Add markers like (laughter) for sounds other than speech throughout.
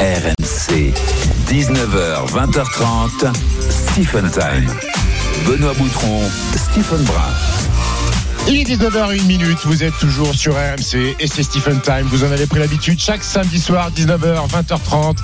RMC, 19h, 20h30, Stephen Time. Benoît Boutron, Stephen Brun. Il est 19h01 minute, vous êtes toujours sur RMC et c'est Stephen Time. Vous en avez pris l'habitude chaque samedi soir, 19h, 20h30.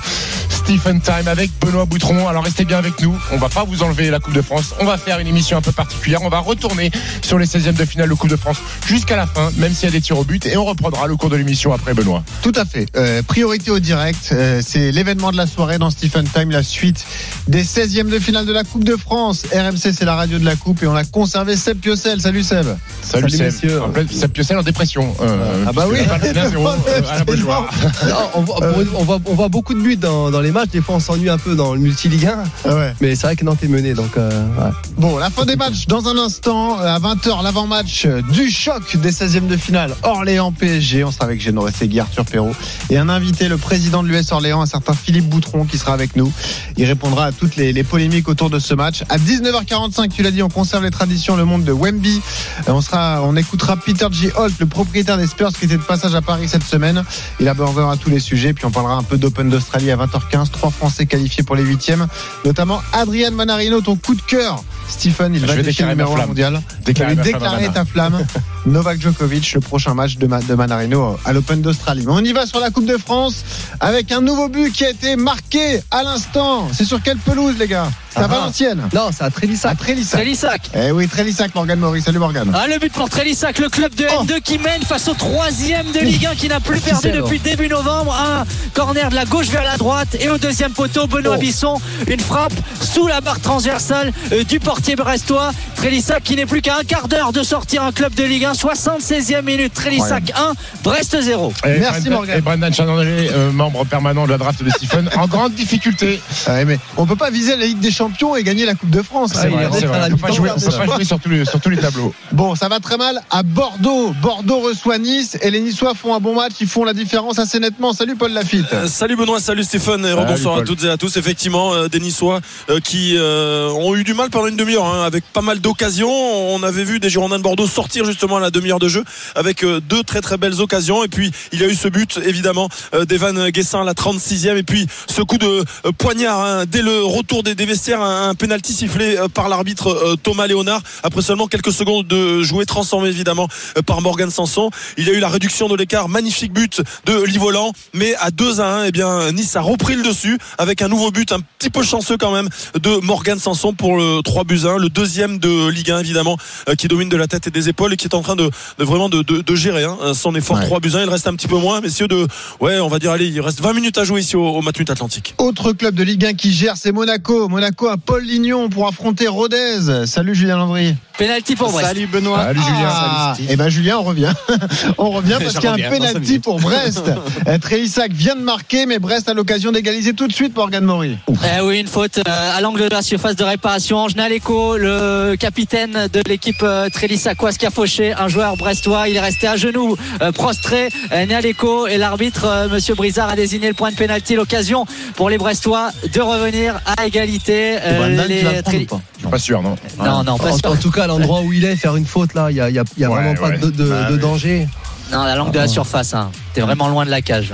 Stephen Time avec Benoît Boutron. Alors restez bien avec nous. On va pas vous enlever la Coupe de France. On va faire une émission un peu particulière. On va retourner sur les 16e de finale de Coupe de France jusqu'à la fin, même s'il y a des tirs au but. Et on reprendra le cours de l'émission après, Benoît. Tout à fait. Euh, priorité au direct. Euh, c'est l'événement de la soirée dans Stephen Time, la suite des 16e de finale de la Coupe de France. RMC, c'est la radio de la Coupe et on a conservé Seb Piocel. Salut Seb. Salut, Salut, Seb. messieurs. En fait, Seb Piocel en dépression. Euh, Ah bah oui. puisque le 1-0, à la Beaujoire. (laughs) Non, on, voit, on voit- on voit beaucoup de buts dans, dans les matchs. Des fois, on s'ennuie un peu dans le multi-ligue 1. Ah ouais. Mais c'est vrai que Nantes est mené. Donc, euh, ouais. Bon, la fin des matchs dans un instant, à 20h, l'avant-match du choc des 16e de finale Orléans-PSG. On sera avec Géno Segui, Arthur Perrault et un invité, le président de l'US Orléans, un certain Philippe Boutron, qui sera avec nous. Il répondra à toutes les, les polémiques autour de ce match. À 19h45, tu l'as dit, on conserve les traditions, le monde de Wemby. On, sera, on écoutera Peter G. Holt, le propriétaire des Spurs, qui était de passage à Paris cette semaine. Il abordera tous les sujets, puis on parlera un peu d'Open d'Australie à 20h15. Trois Français qualifiés pour les huitièmes, notamment Adrien Manarino, ton coup de cœur. Stephen, il va déclarer numéro 1 flamme. mondial. Déclarer ta flamme. (laughs) Novak Djokovic, le prochain match de, Ma- de Manarino à l'Open d'Australie. Mais on y va sur la Coupe de France avec un nouveau but qui a été marqué à l'instant. C'est sur quelle pelouse, les gars? C'est à Ah. Valenciennes. Non, c'est à Trélissac. À Trélissac. Trélissac. Eh oui, Trélissac, Morgan Maurice. Salut Morgan. Ah, le but pour Trélissac, le club de Oh. N2 qui mène face au troisième de Ligue 1 qui n'a plus perdu depuis début novembre. Un corner de la gauche vers la droite et au deuxième poteau, Benoît Oh. Bisson, une frappe sous la barre transversale euh, du portier brestois. Trélissac qui n'est plus qu'à un quart d'heure de sortir un club de Ligue 1. 76e minute, Trélissac 1, Brest 0. Et Merci, Brendan- Morgan. Et Brendan Chandler, euh, membre permanent de la draft de Stephen, en grande difficulté. (laughs) Ouais, mais on peut pas viser la Ligue des Champions et gagner la Coupe de France. Vrai, On peut pas jouer, on peut pas jouer sur tous les, sur tous les tableaux. Bon, ça va très mal à Bordeaux. Bordeaux reçoit Nice et les Niçois font un bon match. Ils font la différence assez nettement. Salut Paul Lafitte. Euh, Salut Benoît, salut Stéphane et Salut, rebonsoir à toutes et à tous. Effectivement, euh, des Niçois euh, qui euh, ont eu du mal pendant une demi-heure hein, avec pas mal d'occasions. On avait vu des Girondins de Bordeaux sortir justement à la demi-heure de jeu avec euh, deux très très belles occasions. Et puis il y a eu ce but évidemment euh, d'Evan Guessin à la 36e et puis ce coup de euh, poignard hein, dès le retour des, vestiaires, un, penalty sifflé par l'arbitre Thomas Léonard. Après seulement quelques secondes de jouer transformé évidemment par Morgan Sanson. Il y a eu la réduction de l'écart, magnifique but de Livolan, mais à 2 à 1, eh bien Nice a repris le dessus avec un nouveau but un petit peu chanceux quand même de Morgan Sanson pour le 3 buts 1, le deuxième de Ligue 1 évidemment qui domine de la tête et des épaules et qui est en train de, de vraiment de, de- de gérer hein, son effort Ouais. 3 buts 1, il reste un petit peu moins messieurs de ouais, on va dire allez, il reste 20 minutes à jouer ici au, au Matmut Atlantique. Autre club de Ligue 1 qui gère, c'est Monaco. Monaco à Paul Lignon pour affronter Rodez. Salut Julien Landry. Penalty pour Brest. Salut Benoît. Salut, Julien. Ah, Salut, Steve. et ben Julien, on revient. (laughs) on revient (laughs) parce qu'il y a un minutes. pour Brest. (laughs) Euh, Trélissac vient de marquer, mais Brest a l'occasion d'égaliser tout de suite Morgan Maury. Eh oui, une faute euh, à l'angle de la surface de réparation. Angenal Eco, le capitaine de l'équipe euh, Trélissacoise qui a fauché un joueur brestois. Il est resté à genoux, euh, prostré, euh, Naléco. Et l'arbitre, euh, Monsieur Brizard, a désigné le point de pénalty. L'occasion pour les Brestois de revenir à égalité. Euh, Brandon, les tu vas pas Je suis pas sûr, non. Non, non, pas En, sûr. en tout cas, à l'endroit où il est, faire une faute là, il y a, y a- il y a Ouais, vraiment pas ouais. de, de- Bah de oui. danger. Non, la langue de la surface. Hein. T'es vraiment loin de la cage.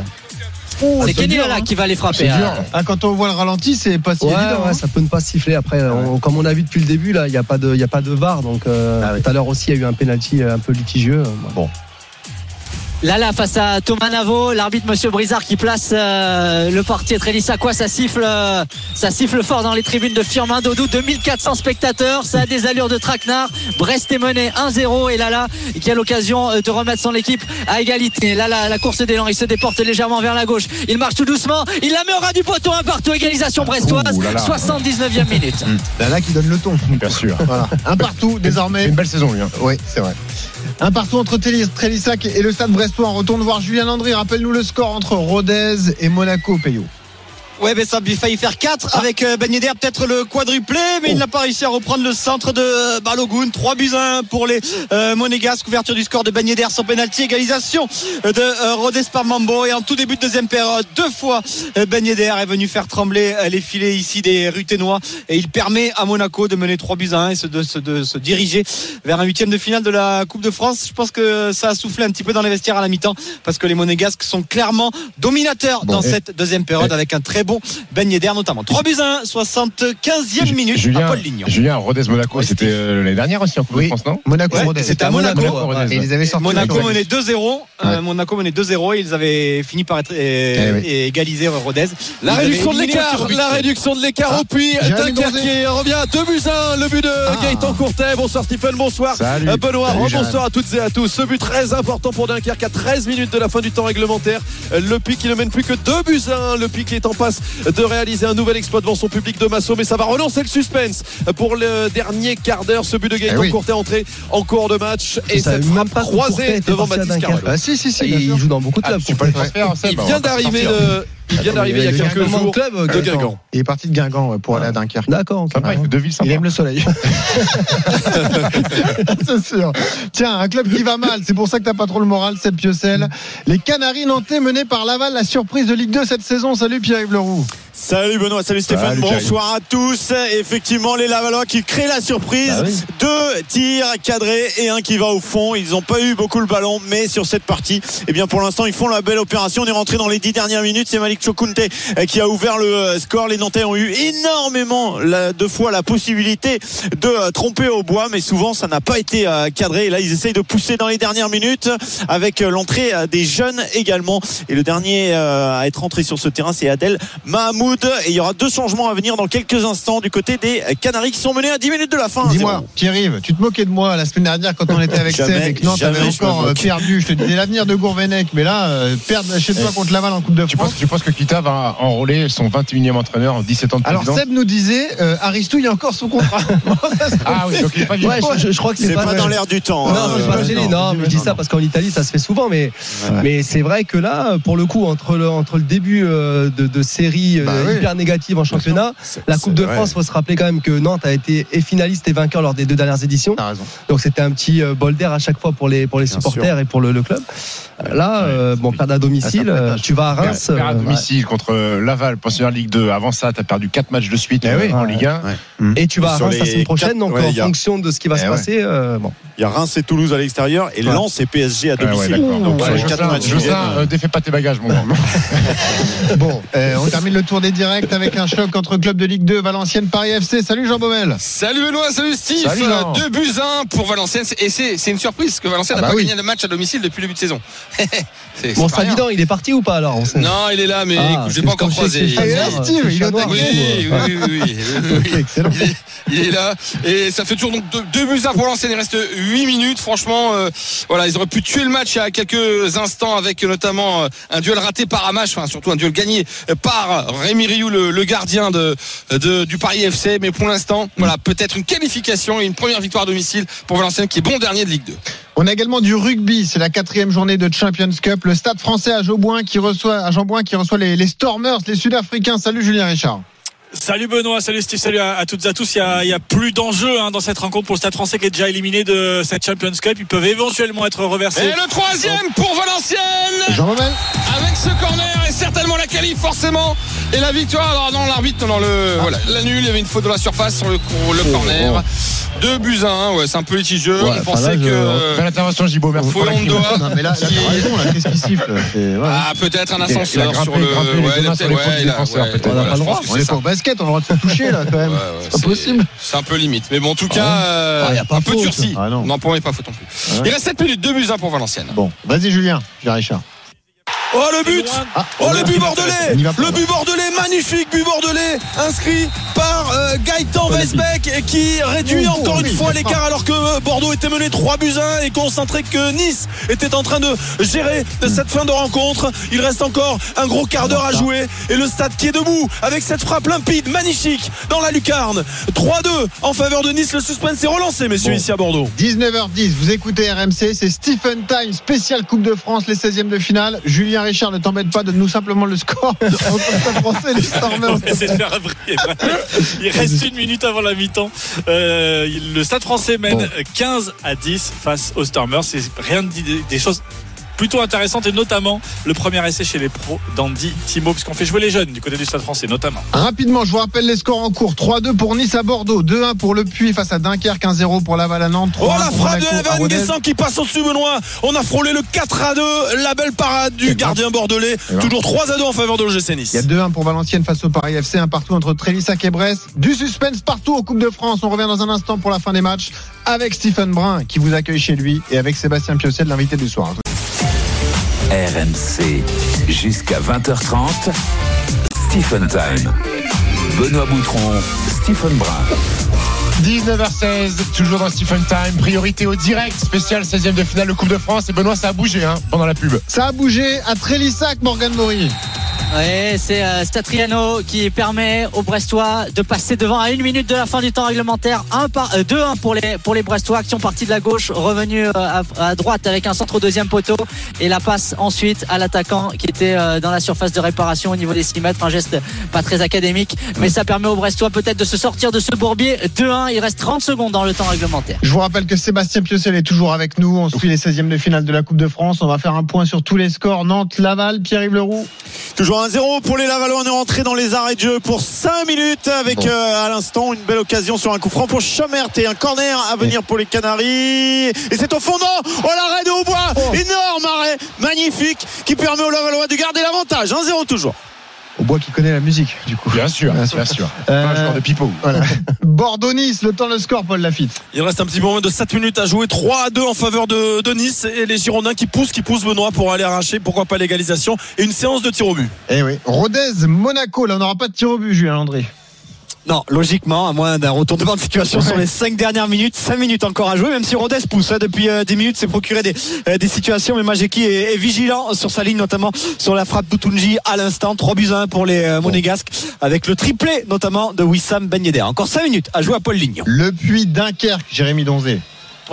Oh, C'est Kenny là hein. qui va les frapper. Dur. hein. Ah, quand on voit le ralenti, c'est pas si Ouais, évident. ouais, hein. ça peut ne pas siffler. Après, on- comme on a vu depuis le début, là, il n'y a pas de, il y a pas de VAR. Donc, euh, Ah oui. tout à l'heure aussi, il y a eu un penalty un peu litigieux. Bon. Là, là, face à Thomas Navo, l'arbitre Monsieur Brizard qui place euh, le portier Trélissacois, ça siffle, euh, ça siffle fort dans les tribunes de Firmin Dodou. 2400 spectateurs, ça a des allures de traquenard. Brest est mené 1-0 et là, là, qui a l'occasion euh, de remettre son équipe à égalité. Là, là, la course d'élan, il se déporte légèrement vers la gauche. Il marche tout doucement, il la met au ras du poteau, un partout, égalisation brestoise, Ouh là là. 79e minute. Là, là qui donne le ton. Bien sûr. Voilà. Un partout désormais. Une belle saison, lui. hein. Oui, c'est vrai. Un partout entre Trélissac et le stade brestois. On retourne voir Julien Landry. Rappelle-nous le score entre Rodez et Monaco Payot. Ouais, ben ça a failli faire 4 avec euh, Ben Yedder, peut-être le quadruplé, mais il n'a pas réussi à reprendre le centre de euh, Balogun. 3 buts à 1 pour les euh, Monégasques. Couverture du score de Ben Yedder sans penalty. Égalisation de euh, Rodez Parmambo. Et en tout début de deuxième période, deux fois euh, Ben Yedder est venu faire trembler les filets ici des Ruténois. Et il permet à Monaco de mener 3 buts à 1 et se- de, se- de se diriger vers un huitième de finale de la Coupe de France. Je pense que ça a soufflé un petit peu dans les vestiaires à la mi-temps parce que les Monégasques sont clairement dominateurs Bon, dans et- cette deuxième période et- avec un très bon Ben Yedder notamment. 3 buts à 1, 75e minute Julien, à Paul Lignon. Julien Rodez Monaco, Ouais, c'était euh, l'année dernière aussi en Coupe Oui. de France, non? Monaco, Ouais, Rodez. c'était à Monaco. Monaco, Rodez, Et ils les avaient sortis. Monaco menait 2-0. euh, Ouais. Monaco menait 2-0 et ils avaient fini par être euh, Eh égalisé Rodez. La Ils réduction de l'écart, la réduction de l'écart Ah, au puits. Dunkerque revient à 2 buts à 1. Le but de Ah. Gaëtan Courtet. Bonsoir Stephen, bonsoir. Salut. Euh, Benoît, Salut, bonsoir à toutes et à tous. Ce but très important pour Dunkerque à 13 minutes de la fin du temps réglementaire. Euh, Le Pic qui ne mène plus que 2 buts à 1. Le Pic est en passe de réaliser un nouvel exploit devant son public de Massot, mais ça va relancer le suspense pour le dernier quart d'heure. Ce but de Gaëtan Eh oui. Courtet entré en cours de match et cette même pas croisée devant Dunkerque. Carvalho. Ah si, si, si. Il joue dans beaucoup de Ah, clubs. Seb, Il vient pas d'arriver de, il vient d'arriver il y a quelques jours club euh, de Guingamp. Il est parti de Guingamp pour aller à Dunkerque. D'accord. il fait deux villes Il sympas. aime le soleil. (laughs) c'est sûr. Tiens, un club qui va mal, c'est pour ça que t'as pas trop le moral, c'est Piocel. Les Canaries nantais menés par Laval, la surprise de Ligue 2 cette saison. Salut Pierre-Yves Leroux. Salut Benoît, salut Stéphane, Salut, bonsoir à tous. Effectivement, les Lavallois qui créent la surprise. Bah oui. Deux tirs cadrés et un qui va au fond. Ils n'ont pas eu beaucoup le ballon, mais sur cette partie, eh bien pour l'instant, ils font la belle opération. On est rentré dans les dix dernières minutes. C'est Malik Chokunte euh, qui a ouvert le euh, score. Les Nantais ont eu énormément, la- deux fois, la possibilité de euh, tromper au bois, mais souvent ça n'a pas été euh, cadré. Et là, ils essayent de pousser dans les dernières minutes avec l'entrée des jeunes également. Et le dernier à être entré sur ce terrain, c'est Adel Et il y aura deux changements à venir dans quelques instants du côté des Canaries qui sont menés à 10 minutes de la fin. Dis-moi, Pierre-Yves, tu te moquais de moi la semaine dernière quand on était avec (laughs) Seb et que Nantes avait encore euh, perdu. Je te disais l'avenir de Gourvenec, mais là, euh, perdre chez toi contre Laval en Coupe de Tu France. penses, tu penses que Kita va enrôler son 21e entraîneur en 17 ans de Alors Seb nous disait, euh, Aristou, il y a encore son contrat. (laughs) Ah oui, donc il est pas vieux. Ouais, je, je- je crois que C'est pas, pas, dans l'air du temps. Non, hein. c'est euh, pas non, gêné. non, Non, mais je dis non, ça non. parce qu'en Italie, ça se fait souvent. Mais, Ouais. mais c'est vrai que là, pour le coup, entre le, entre le début euh, de, de série oui. hyper négative en championnat, la Coupe de. France, faut se rappeler quand même que Nantes a été et finaliste et vainqueur lors des deux dernières éditions. T'as raison. Donc c'était un petit euh, bol d'air à chaque fois pour les, pour les Bien supporters et pour le, le club. Là, euh, bon, perdre à domicile, Ah, euh, tu vas à Reims. Perdre à euh, domicile contre Laval, pensionnaire Ligue 2. Avant ça, t'as perdu 4 matchs de suite Eh euh, en Ouais. Ligue 1. et tu vas à Reims la semaine prochaine. quatre- Donc ouais, en il fonction de ce qui va se Eh ouais. passer, euh, bon. Il y a Reims et Toulouse à l'extérieur et Ouais. Lens et PSG à ouais, domicile. Donc Jocelyn, viennent, euh, défais pas tes bagages, mon grand. (laughs) (laughs) Bon, euh, on termine le tour des directs avec un choc entre club de Ligue 2, Valenciennes, Paris FC. Salut Jean Baumel. Salut Benoît, salut Steve. Salut, Jean. 2 buts 1 pour Valenciennes. Et c'est une surprise que Valenciennes Ah n'a bah pas oui. gagné le match à domicile depuis le début de saison. (laughs) C'est- Bon. Savidan, il est parti ou pas alors on sait. Non, il est là, mais Ah, écoute, je l'ai pas encore croisé. Ah, il est là, Steve, il est Noir. Oui, oui, oui, oui, (laughs) excellent. Il est, il est là et ça fait toujours donc deux, deux buts à pour Valenciennes. Il reste 8 minutes. Franchement, euh, voilà, ils auraient pu tuer le match il y a quelques instants avec notamment euh, un duel raté par Amash, enfin surtout un duel gagné euh, par Rémi Rioux, le, le gardien de, de- du Paris FC. Mais pour l'instant, voilà, peut-être une qualification et une première victoire à domicile pour Valenciennes qui est bon dernier de Ligue 2. On a également du rugby. C'est la quatrième journée de Champions Cup. Le stade français à Jeanbouin qui reçoit, à Jeanbouin qui reçoit les, les Stormers, les Sud-Africains. Salut Julien Richard. Salut Benoît, salut Steve, salut à, à toutes et à tous. Il y a, il y a plus d'enjeux hein, dans cette rencontre pour le Stade français qui est déjà éliminé de cette Champions Cup. Ils peuvent éventuellement être Et reversés. le troisième pour Valenciennes Jean avec ce corner et certainement la qualif forcément et la victoire alors non l'arbitre non le voilà la nulle il y avait une faute de la surface sur le, le corner deux buts à un ouais c'est un peu litigieux Ouais, on pensait là, que Belle intervention, Gibo. Merci la mais là, là, qui- raison, là. Qu'est-ce qui siffle? Ouais. ah peut-être un Il a- il a ascenseur grimpé- sur le ouais, mains sur ouais, peut-être. voilà, On n'a pas le droit. On c'est est pas au basket, on a le droit de se toucher là quand même. Ouais, ouais, c'est pas possible. c'est un peu limite mais bon en tout cas euh, Ah, un peu durci Ah, non. pour moi il n'y a pas faute non plus Ouais. il reste 7 minutes 2 buts 1 pour Valenciennes Bon, vas-y Julien, Julien Richard. Oh le but. Ah, Oh le but bordelais. Le but bordelais, magnifique but bordelais inscrit par euh, Gaëtan Weisbeck et qui réduit Oh, encore une fois l'écart alors que euh, Bordeaux était mené 3 buts à 1 et sentait que Nice était en train de gérer cette fin de rencontre. Il reste encore un gros quart d'heure à jouer et le stade qui est debout avec cette frappe limpide, magnifique dans la lucarne. 3-2 en faveur de Nice. Le suspense est relancé messieurs Bon. ici à Bordeaux. 19h10, vous écoutez RMC, c'est Stephen Time, spécial Coupe de France, les 16e de finale. Julien Richard, ne t'embête pas, donne-nous simplement le score entre le Stade français et les Stormers. Il reste une minute avant la mi-temps. Euh, le Stade français mène Bon. 15 à 10 face aux Stormers. C'est rien de des choses plutôt intéressantes et notamment le premier essai chez les pros d'Andy Timo parce qu'on fait jouer les jeunes du côté du Stade français notamment. Rapidement, je vous rappelle les scores en cours. 3-2 pour Nice à Bordeaux, 2-1 pour Le Puy face à Dunkerque, 1-0 pour Laval à Nantes, 3-1 Oh la frappe de Evan. Guessant qui passe au-dessus Benoît On a frôlé le 4 à 2 La belle parade du ben. gardien bordelais ben. Toujours 3 à 2 en faveur de l'OGC Nice Il y a 2-1 pour Valenciennes face au Paris FC, un partout entre Trélissac et Brest. Du suspense partout en Coupe de France. On revient dans un instant pour la fin des matchs avec Stephen Brun qui vous accueille chez lui et avec Sébastien Piocel, l'invité du soir. RMC jusqu'à 20h30. Stephen Time. Benoît Boutron, Stephen Brun. 19h16, toujours dans Stephen Time. Priorité au direct, spécial 16e de finale de Coupe de France. Et Benoît, ça a bougé hein, pendant la pub. Ça a bougé à Trélissac, Morgan Maury. Ouais, c'est euh, Statriano qui permet aux Brestois de passer devant à une minute de la fin du temps réglementaire. 1 par, euh, 2-1 pour les, pour les Brestois qui sont partis de la gauche, revenus euh, à, à droite avec un centre au deuxième poteau. Et la passe ensuite à l'attaquant qui était euh, dans la surface de réparation au niveau des 6 mètres. Un geste pas très académique, mais ça permet aux Brestois peut-être de se sortir de ce bourbier. 2-1, il reste 30 secondes dans le temps réglementaire. Je vous rappelle que Sébastien Piocel est toujours avec nous. On suit les 16e de finale de la Coupe de France. On va faire un point sur tous les scores. Nantes, Laval, Pierre-Yves Leroux. Toujours 1-0 pour les Lavallois. On est rentré dans les arrêts de jeu pour 5 minutes avec Bon. euh, à l'instant une belle occasion sur un coup franc pour Chamert et un corner à venir pour les Canaries. Et c'est au fond, non Oh l'arrêt de Aubois Énorme arrêt Magnifique qui permet aux Lavallois de garder l'avantage. 1-0 toujours. Au bois qui connaît la musique, du coup. Bien sûr, Bien bien sûr. sûr. Euh, Pas un joueur de pipeau. Voilà. (laughs) Bordeaux-Nice, le temps, le score, Paul Lafitte. Il reste un petit moins de 7 minutes à jouer 3 à 2 en faveur de, de Nice Et les Girondins qui poussent, qui poussent Benoît pour aller arracher Pourquoi pas l'égalisation Et une séance de tir au but Eh oui. Rodez, Monaco. Là, on n'aura pas de tir au but, Julien Landry. Non, logiquement, à moins d'un retournement de situation sur les 5 dernières minutes, 5 minutes encore à jouer, même si Rodez pousse hein, depuis euh, 10 minutes, s'est procuré des, euh, des situations, mais Majeki est, est vigilant sur sa ligne, notamment sur la frappe d'Outunji à l'instant. 3 buts à 1 pour les euh, Monégasques, avec le triplé notamment de Wissam Ben Yedder. Encore 5 minutes à jouer à Paul Lignon. Le Puy, Dunkerque, Jérémy Donzé.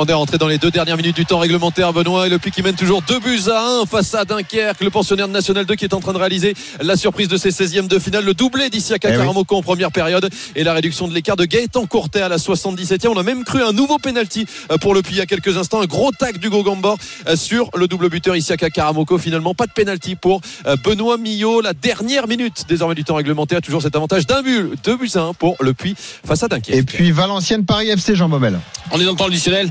On est rentré dans les deux dernières minutes du temps réglementaire, Benoît, et le Puy qui mène toujours 2 buts à 1 face à Dunkerque, le pensionnaire de National 2 qui est en train de réaliser la surprise de ses 16e de finale, le doublé d'ici à Eh oui. Karamoko en première période et la réduction de l'écart de Gaëtan Courtet à la 77e. On a même cru un nouveau penalty euh, pour le Puy il y a quelques instants, un gros tac du Gambor euh, sur le double buteur ici à Karamoko. Finalement, pas de penalty pour euh, Benoît Millot. La dernière minute désormais du temps réglementaire, toujours cet avantage d'un but, 2 buts à 1 pour le Puy face à Dunkerque. Et puis Valenciennes, Paris FC, Jean Baumel. On est dans le temps additionnel.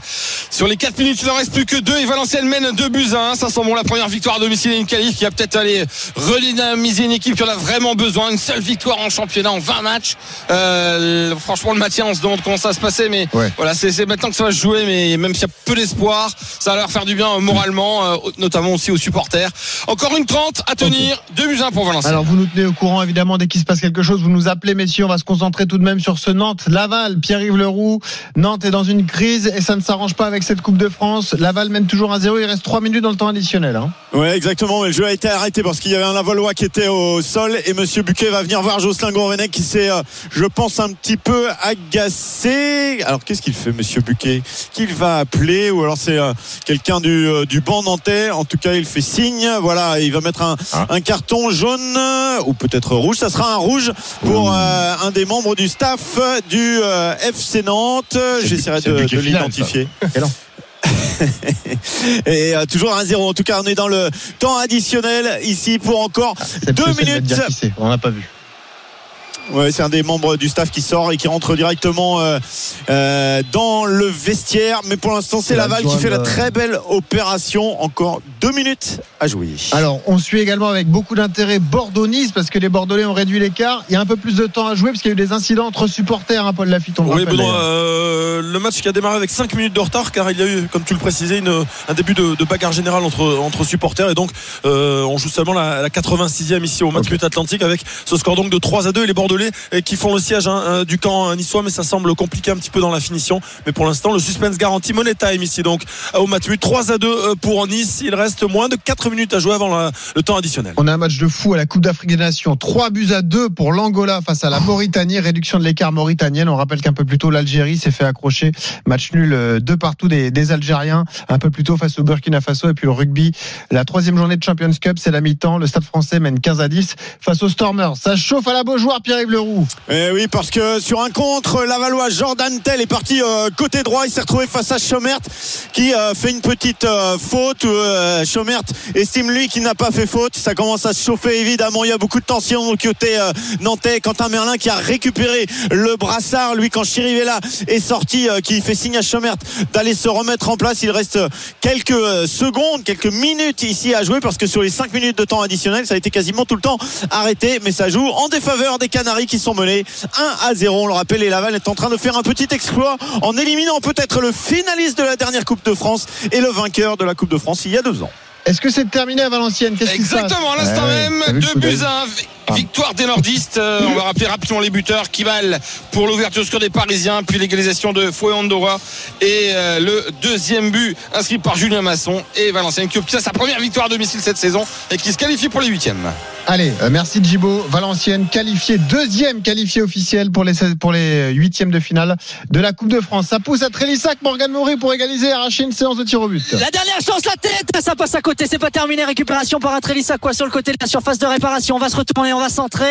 Sur les 4 minutes, il n'en reste plus que 2 et Valenciennes mène 2 buts à 1. Ça sent bon la première victoire à domicile et une qualif qui va peut-être aller redynamiser une équipe qui en a vraiment besoin. Une seule victoire en championnat en 20 matchs. Euh, franchement, le maintien, on se demande comment ça va se passer. Mais Ouais. voilà, c'est maintenant que ça va se jouer. Mais même s'il y a peu d'espoir, ça va leur faire du bien euh, moralement, euh, notamment aussi aux supporters. Encore une 30 à tenir. 2 buts à 1 pour Valenciennes. Alors vous nous tenez au courant évidemment dès qu'il se passe quelque chose, vous nous appelez messieurs, on va se concentrer tout de même sur ce Nantes Laval, Pierre-Yves Leroux. Nantes est dans une crise et ça ne s'arrange pas avec cette Coupe de France. Laval mène toujours à 0, il reste 3 minutes dans le temps additionnel hein. Ouais, exactement. Mais le jeu a été arrêté parce qu'il y avait un Lavallois qui était au sol et Monsieur Buquet va venir voir Jocelyn Gourvenec qui s'est, euh, je pense, un petit peu agacé. Alors qu'est-ce qu'il fait, Monsieur Buquet? Qu'il va appeler ou alors c'est euh, quelqu'un du, euh, du banc nantais? En tout cas, il fait signe. Voilà, il va mettre un, Ah. un carton jaune ou peut-être rouge. Ça sera un rouge pour euh, un des membres du staff du euh, FC Nantes. J'essaierai de, l'identifier. Excellent. (laughs) Et euh, toujours 1-0. En tout cas, on est dans le temps additionnel ici pour encore C'est deux Piocel va te minutes. on n'a pas vu. Ouais, c'est un des membres du staff qui sort et qui rentre directement euh, euh, dans le vestiaire. Mais pour l'instant, c'est Laval qui fait la très belle opération. Encore deux minutes à jouer. Alors, on suit également avec beaucoup d'intérêt Bordeaux-Nice parce que les Bordelais ont réduit l'écart. Il y a un peu plus de temps à jouer parce qu'il y a eu des incidents entre supporters, hein, Paul Lafitte. On le Oui, rappelle, Benoît, euh, le match qui a démarré avec 5 minutes de retard car il y a eu, comme tu le précisais, une- un début de, de bagarre générale entre, entre supporters et donc euh, on joue seulement la, la 86e ici au match Ok. but Atlantique avec ce score donc de 3 à 2 et les Bordelais Euh, qui font le siège hein, euh, du camp euh, niçois, mais ça semble compliqué un petit peu dans la finition. Mais pour l'instant, le suspense garanti money time ici donc au Matmut 3 à 2 euh, pour Nice. Il reste moins de 4 minutes à jouer avant le temps additionnel. On a un match de fou à la Coupe d'Afrique des Nations. 3 buts à 2 pour l'Angola face à la Mauritanie. Réduction de l'écart mauritanienne. On rappelle qu'un peu plus tôt, l'Algérie s'est fait accrocher. Match nul euh, de partout des, Algériens. Un peu plus tôt face au Burkina Faso. Et puis le rugby, la troisième journée de Champions Cup, c'est la mi-temps. Le Stade français mène 15 à 10 face aux Stormers. Ça chauffe à la Beaujoire, Pierre-Yves Eh oui, parce que sur un contre, Lavallois Jordan Tell est parti euh, côté droit. Il s'est retrouvé face à Chaumert qui euh, fait une petite euh, faute. Chaumert estime lui qu'il n'a pas fait faute. Ça commence à se chauffer évidemment. Il y a beaucoup de tension du côté nantais. Quentin Merlin qui a récupéré le brassard. Lui, quand Chirivella est sorti, qui fait signe à Chaumert d'aller se remettre en place. Il reste quelques secondes, quelques minutes ici à jouer parce que sur les 5 minutes de temps additionnel, ça a été quasiment tout le temps arrêté. Mais ça joue en défaveur des Canaries qui sont menés 1 à 0. On le rappelle, et Laval est en train de faire un petit exploit en éliminant peut-être le finaliste de la dernière Coupe de France et le vainqueur de la Coupe de France il y a deux ans. Est-ce que c'est terminé à Valenciennes? Exactement, à l'instant Ouais, t'as même, vu le 2 coup d'œil buts à 1. Victoire des nordistes. Euh, on va rappeler rapidement les buteurs. Kival pour l'ouverture sur des Parisiens, puis l'égalisation de Fouet Andorra et euh, le deuxième but inscrit par Julien Masson et Valenciennes qui obtient sa première victoire à domicile cette saison et qui se qualifie pour les huitièmes. Allez, euh, merci Djibo. Valenciennes qualifié, deuxième qualifié officiel pour les pour les huitièmes de finale de la Coupe de France. Ça pousse à Trélissac, Morgan Maury pour égaliser et arracher une séance de tir au but. La dernière chance, la tête, ça passe à côté, c'est pas terminé. Récupération par Atrelissa, quoi, sur le côté de la surface de réparation. On va se retourner, on va centrer.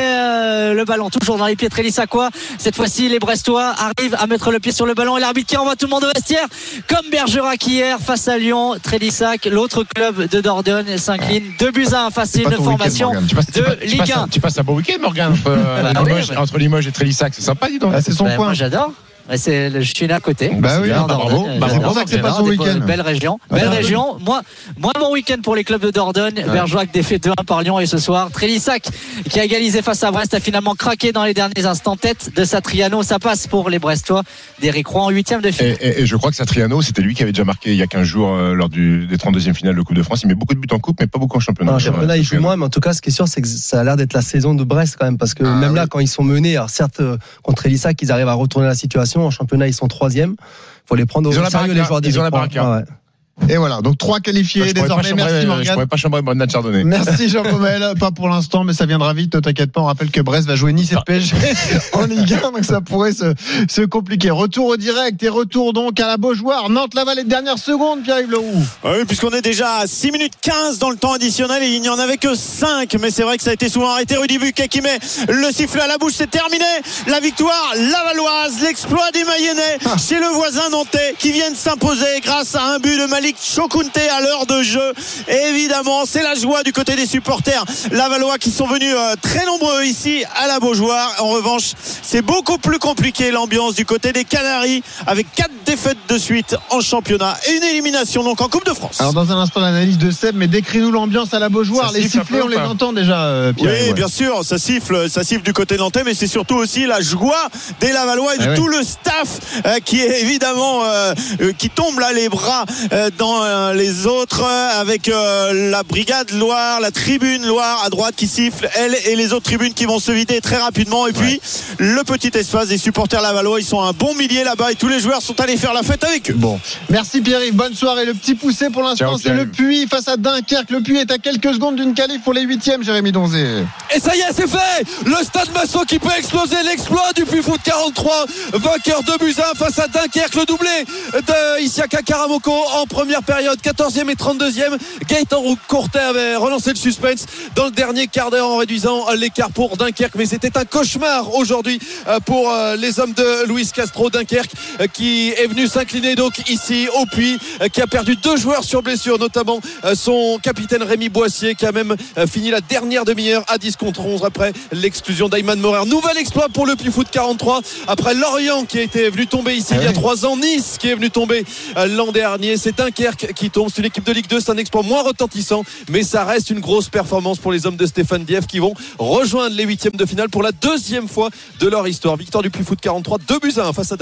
euh, le ballon toujours dans les pieds de Trélissa, quoi. Cette fois-ci, les Brestois arrivent à mettre le pied sur le ballon et l'arbitre qui envoie tout le monde au vestiaire, comme Bergerac hier face à Lyon. Trélissac, l'autre club de Dordogne, s'incline 2 buts à 1 face à C'est pas une ton week-end, formation Tu passes, tu de passes- tu Ligue passes 1. un- tu passes un beau week-end, Morgan, entre, euh, Bah Limoges, ouais. entre Limoges et Trélissac. C'est sympa, dis donc. Ah, c'est son Ben, point. J'adore. Ouais, c'est le- je suis là à côté. Bah oui, bien, bah bravo. Bah, J'adore. c'est pour ça que c'est pas son week-end. Belle région. Ah, Belle bah, région. Moi, moi, mon week-end pour les clubs de Dordogne. Bergerac défait 2-1 par Lyon et ce soir, Trélissac qui a égalisé face à Brest a finalement craqué dans les derniers instants. Tête de Satriano. Ça passe pour les Brestois d'Éric Roy en huitième de finale. et- et je crois que Satriano, c'était lui qui avait déjà marqué il y a 15 jours euh, lors du, des 32e finales de Coupe de France. Il met beaucoup de buts en Coupe, mais pas beaucoup en championnat. En championnat, il joue moins, mais en tout cas, ce qui est sûr, c'est que ça a l'air d'être la saison de Brest quand même, parce que Ah, même là, quand ils sont menés, alors certes, euh, contre Elissac, ils arrivent à retourner la situation. En championnat, ils sont troisième. Faut les prendre au sérieux, les joueurs ils ont la Et voilà, donc trois qualifiés Je pas désormais. Merci Je Morgan. pourrais pas chambrer Bernard Chardonnay. Merci Jean Pommel, (laughs) pas pour l'instant, mais ça viendra vite, ne t'inquiète pas. On rappelle que Brest va jouer Nice et le PSG (laughs) en Ligue 1, donc ça pourrait se, se compliquer. Retour au direct et retour donc à la Beaujoire. Nantes-Laval les dernières secondes, Pierre-Yves Leroux. Ah oui, puisqu'on est déjà à 6 minutes 15 dans le temps additionnel et il n'y en avait que 5. Mais c'est vrai que ça a été souvent arrêté. Rudy Buquet qui met le sifflet à la bouche. C'est terminé. La victoire lavalloise, l'exploit des Mayennais chez le voisin nantais qui viennent s'imposer grâce à un but de Malik Chokunte à l'heure de jeu. Et évidemment, c'est la joie du côté des supporters lavallois qui sont venus euh, très nombreux ici à la Beaujoire. En revanche, c'est beaucoup plus compliqué l'ambiance du côté des Canaries avec quatre défaites de suite en championnat et une élimination donc en Coupe de France. Alors dans un instant l'analyse de Seb, mais décris-nous l'ambiance à la Beaujoire. Ça Les sifflets, on les entend déjà, euh, Oui, Pierre. bien sûr, ça siffle, ça siffle du côté nantais, mais c'est surtout aussi la joie des Lavallois et de Ah ouais. tout le staff euh, qui est évidemment euh, euh, qui tombe là les bras euh, dans euh, les autres euh, avec euh, la brigade Loire, la tribune Loire à droite qui siffle, elle et les autres tribunes qui vont se vider très rapidement. Et puis le petit espace des supporters lavallois, ils sont un bon millier là-bas et tous les joueurs sont allés faire la fête avec eux. Bon, merci Pierre-Yves, bonne soirée. Le petit poussé pour l'instant, c'est le. Puy face à Dunkerque. Le Puy est à quelques secondes d'une qualif pour les huitièmes, Jérémy Donzé. Et ça y est, c'est fait Le Stade Massot qui peut exploser l'exploit du Puy Foot 43, vainqueur de un face à Dunkerque, le doublé de Isiaka Karamoko en première période, 14e et 32e. Gaëtan Courtet avait relancé le suspense dans le dernier quart d'heure en réduisant l'écart pour Dunkerque, mais c'était un cauchemar aujourd'hui euh, pour euh, les hommes de Luis Castro Dunkerque euh, qui est venu s'incliner donc ici au euh, qui a perdu deux joueurs sur blessure, notamment son capitaine Rémi Boissier qui a même fini la dernière demi-heure à 10 contre 11 après l'exclusion d'Ayman Morer. Nouvel exploit pour le Puy Foot 43 après Lorient qui a été venu tomber ici il y a trois ans, Nice qui est venu tomber l'an dernier. C'est Dunkerque qui tombe. C'est une équipe de Ligue 2, c'est un exploit moins retentissant, mais ça reste une grosse performance pour les hommes de Stéphane Dieff qui vont rejoindre les huitièmes de finale pour la deuxième fois de leur histoire. Victoire du Puy Foot 43, 2 buts à 1 face à Dunkerque.